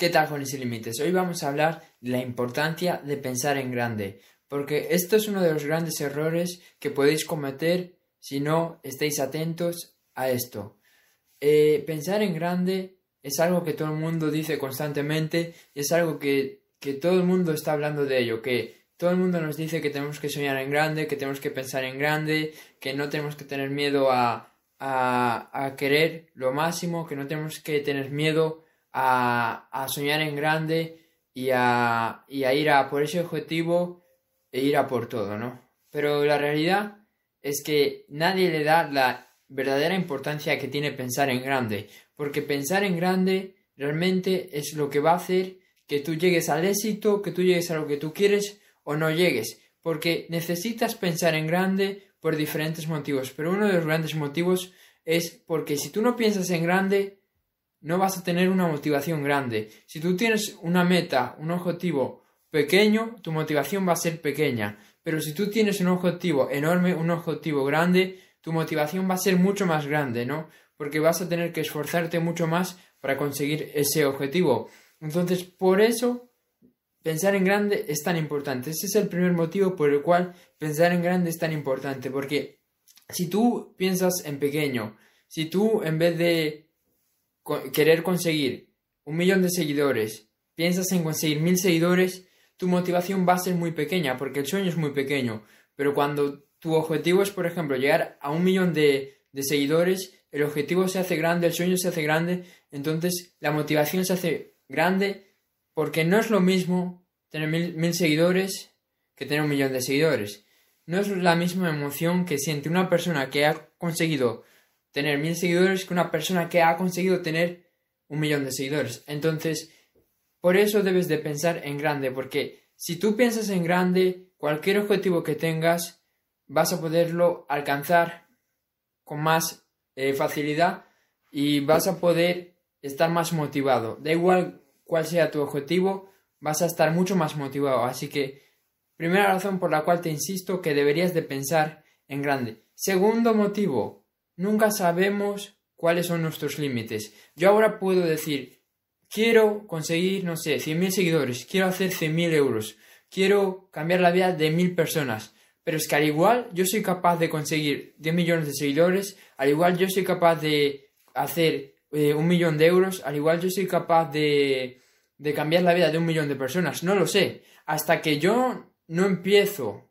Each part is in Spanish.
¿Qué tal con ese límites? Hoy vamos a hablar de la importancia de pensar en grande, porque esto es uno de los grandes errores que podéis cometer si no estáis atentos a esto. Eh, pensar en grande es algo que todo el mundo dice constantemente es algo que, que todo el mundo está hablando de ello, que todo el mundo nos dice que tenemos que soñar en grande, que tenemos que pensar en grande, que no tenemos que tener miedo a, a, a querer lo máximo, que no tenemos que tener miedo a, soñar en grande y a, ir a por ese objetivo e ir a por todo, ¿no? Pero la realidad es que nadie le da la verdadera importancia que tiene pensar en grande, porque pensar en grande realmente es lo que va a hacer que tú llegues al éxito, que tú llegues a lo que tú quieres o no llegues, porque necesitas pensar en grande por diferentes motivos, pero uno de los grandes motivos es porque si tú no piensas en grande, no vas a tener una motivación grande. Si tú tienes una meta, un objetivo pequeño, tu motivación va a ser pequeña. Pero si tú tienes un objetivo enorme, un objetivo grande, tu motivación va a ser mucho más grande, ¿no? Porque vas a tener que esforzarte mucho más para conseguir ese objetivo. Entonces, por eso, pensar en grande es tan importante. Ese es el primer motivo por el cual pensar en grande es tan importante. Porque si tú piensas en pequeño, si tú en vez de querer conseguir un millón de seguidores, piensas en conseguir mil seguidores, tu motivación va a ser muy pequeña, porque el sueño es muy pequeño. Pero cuando tu objetivo es, por ejemplo, llegar a un millón de, seguidores, el objetivo se hace grande, el sueño se hace grande, entonces la motivación se hace grande, porque no es lo mismo tener mil, mil seguidores que tener un millón de seguidores. No es la misma emoción que siente una persona que ha conseguido tener mil seguidores que una persona que ha conseguido tener un millón de seguidores. Entonces, por eso debes de pensar en grande, porque si tú piensas en grande, cualquier objetivo que tengas, vas a poderlo alcanzar con más eh, facilidad y vas a poder estar más motivado. Da igual cuál sea tu objetivo, vas a estar mucho más motivado. Así que, primera razón por la cual te insisto que deberías de pensar en grande. Segundo motivo, nunca sabemos cuáles son nuestros límites. Yo ahora puedo decir, quiero conseguir, no sé, 100.000 seguidores, quiero hacer 100.000 euros, quiero cambiar la vida de mil personas. Pero es que al igual yo soy capaz de conseguir 10 millones de seguidores, al igual yo soy capaz de hacer eh, un millón de euros, al igual yo soy capaz de, de cambiar la vida de un millón de personas. No lo sé. Hasta que yo no empiezo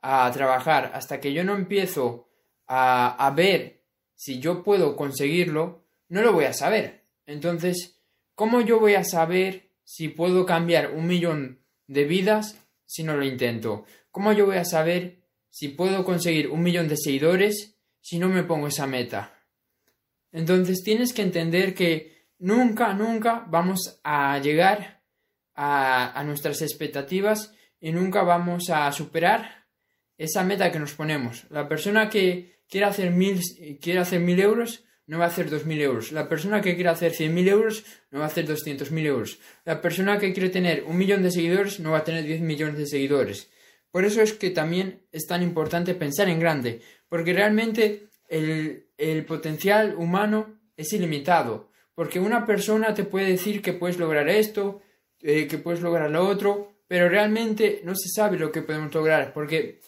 a trabajar, hasta que yo no empiezo a, ver si yo puedo conseguirlo, no lo voy a saber. Entonces, ¿cómo yo voy a saber si puedo cambiar un millón de vidas si no lo intento? ¿Cómo yo voy a saber si puedo conseguir un millón de seguidores si no me pongo esa meta? Entonces tienes que entender que nunca, nunca vamos a llegar a, a nuestras expectativas y nunca vamos a superar esa meta que nos ponemos. La persona que quiere hacer mil, quiere hacer mil euros, no va a hacer dos mil euros. La persona que quiere hacer cien mil euros, no va a hacer doscientos mil euros. La persona que quiere tener un millón de seguidores, no va a tener diez millones de seguidores. Por eso es que también es tan importante pensar en grande, porque realmente el, el potencial humano es ilimitado. Porque una persona te puede decir que puedes lograr esto, eh, que puedes lograr lo otro, pero realmente no se sabe lo que podemos lograr. Porque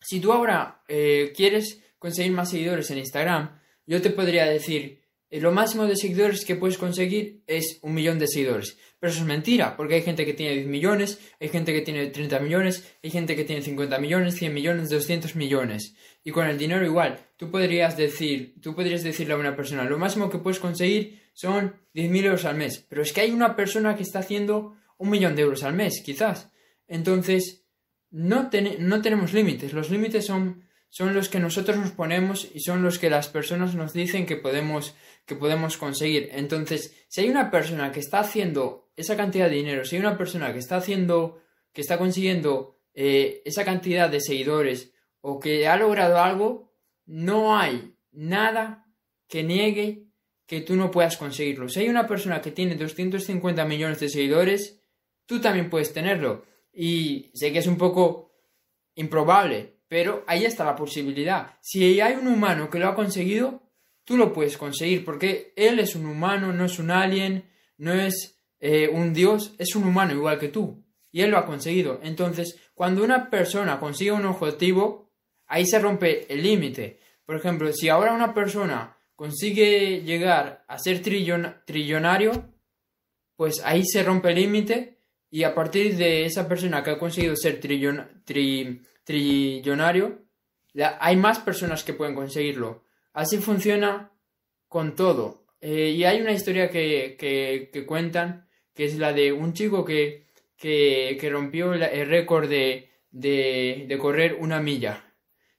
si tú ahora eh, quieres conseguir más seguidores en Instagram, yo te podría decir, eh, lo máximo de seguidores que puedes conseguir es un millón de seguidores. Pero eso es mentira, porque hay gente que tiene 10 millones, hay gente que tiene 30 millones, hay gente que tiene 50 millones, 100 millones, 200 millones. Y con el dinero igual, tú podrías decir, tú podrías decirle a una persona, lo máximo que puedes conseguir son 10.000 euros al mes. Pero es que hay una persona que está haciendo un millón de euros al mes, quizás. Entonces, no, no tenemos límites. Los límites son son los que nosotros nos ponemos y son los que las personas nos dicen que podemos, que podemos conseguir. Entonces, si hay una persona que está haciendo esa cantidad de dinero, si hay una persona que está haciendo, que está consiguiendo eh, esa cantidad de seguidores o que ha logrado algo, no hay nada que niegue que tú no puedas conseguirlo. Si hay una persona que tiene 250 millones de seguidores, tú también puedes tenerlo. Y sé que es un poco improbable, pero ahí está la posibilidad. Si hay un humano que lo ha conseguido, tú lo puedes conseguir, porque él es un humano, no es un alien, no es eh, un Dios es un humano igual que tú. Y él lo ha conseguido. Entonces, cuando una persona consigue un objetivo, ahí se rompe el límite. Por ejemplo, si ahora una persona consigue llegar a ser trillonario, pues ahí se rompe el límite y a partir de esa persona que ha conseguido ser trillonario, hay más personas que pueden conseguirlo. Así funciona con todo. Eh, y hay una historia que, que, cuentan, que es la de un chico que, que, rompió el récord de, de, correr una milla.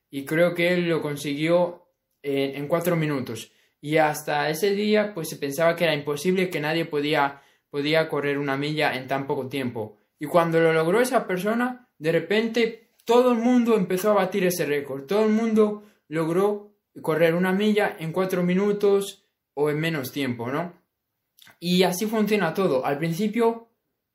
Y creo que él lo consiguió en, en, cuatro minutos. Y hasta ese día, pues se pensaba que era imposible, que nadie podía, podía correr una milla en tan poco tiempo. Y cuando lo logró esa persona, de repente todo el mundo empezó a batir ese récord. Todo el mundo logró correr una milla en cuatro minutos o en menos tiempo, ¿no? Y así funciona todo. Al principio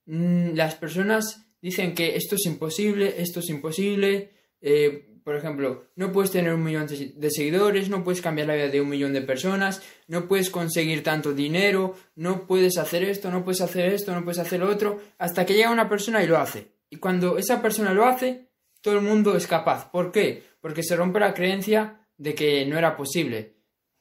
mm, las personas dicen que esto es imposible, esto es imposible. Eh, por ejemplo, no puedes tener un millón de seguidores, no puedes cambiar la vida de un millón de personas, no puedes conseguir tanto dinero, no puedes hacer esto, no puedes hacer esto, no puedes hacer lo otro, hasta que llega una persona y lo hace. Y cuando esa persona lo hace, todo el mundo es capaz. ¿Por qué? Porque se rompe la creencia de que no era posible.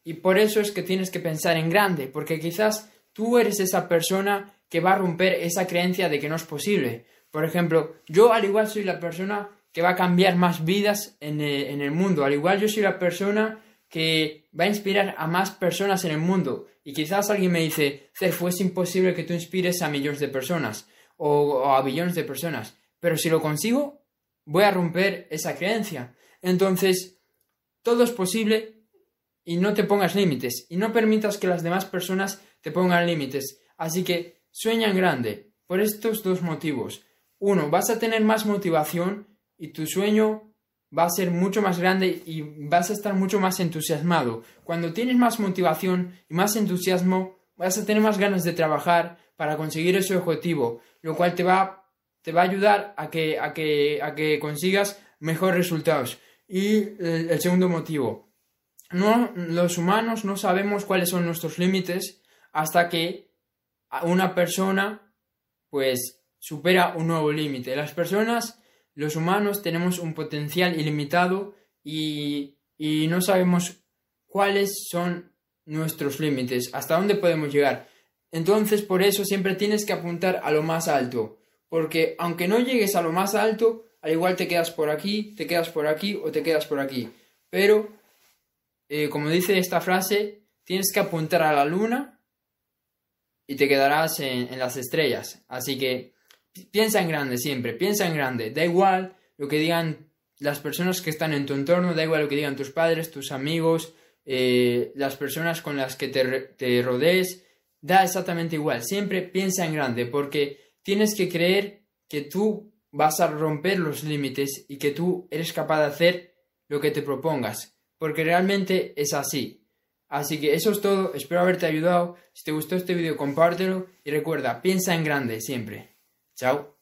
Y por eso es que tienes que pensar en grande, porque quizás tú eres esa persona que va a romper esa creencia de que no es posible. Por ejemplo, yo al igual soy la persona que va a cambiar más vidas en el, mundo. Al igual yo soy la persona que va a inspirar a más personas en el mundo. Y quizás alguien me dice, Cerf, es imposible que tú inspires a millones de personas o, a billones de personas. Pero si lo consigo, voy a romper esa creencia. Entonces, todo es posible y no te pongas límites y no permitas que las demás personas te pongan límites. Así que sueña grande por estos dos motivos. Uno, vas a tener más motivación y tu sueño va a ser mucho más grande y vas a estar mucho más entusiasmado. Cuando tienes más motivación y más entusiasmo, vas a tener más ganas de trabajar para conseguir ese objetivo, lo cual te va, te va a ayudar a que, a, que, a que consigas mejores resultados. Y el, el segundo motivo, no, los humanos no sabemos cuáles son nuestros límites hasta que una persona pues supera un nuevo límite. Las personas los humanos tenemos un potencial ilimitado y, y no sabemos cuáles son nuestros límites, hasta dónde podemos llegar. Entonces, por eso siempre tienes que apuntar a lo más alto, porque aunque no llegues a lo más alto, al igual te quedas por aquí, te quedas por aquí o te quedas por aquí. Pero, eh, como dice esta frase, tienes que apuntar a la luna y te quedarás en las estrellas. Así que piensa en grande siempre, piensa en grande, da igual lo que digan las personas que están en tu entorno, da igual lo que digan tus padres, tus amigos, eh, las personas con las que te, te rodees, da exactamente igual, siempre piensa en grande, porque tienes que creer que tú vas a romper los límites y que tú eres capaz de hacer lo que te propongas, porque realmente es así. Así que eso es todo, espero haberte ayudado, si te gustó este vídeo compártelo y recuerda, piensa en grande siempre. Ciao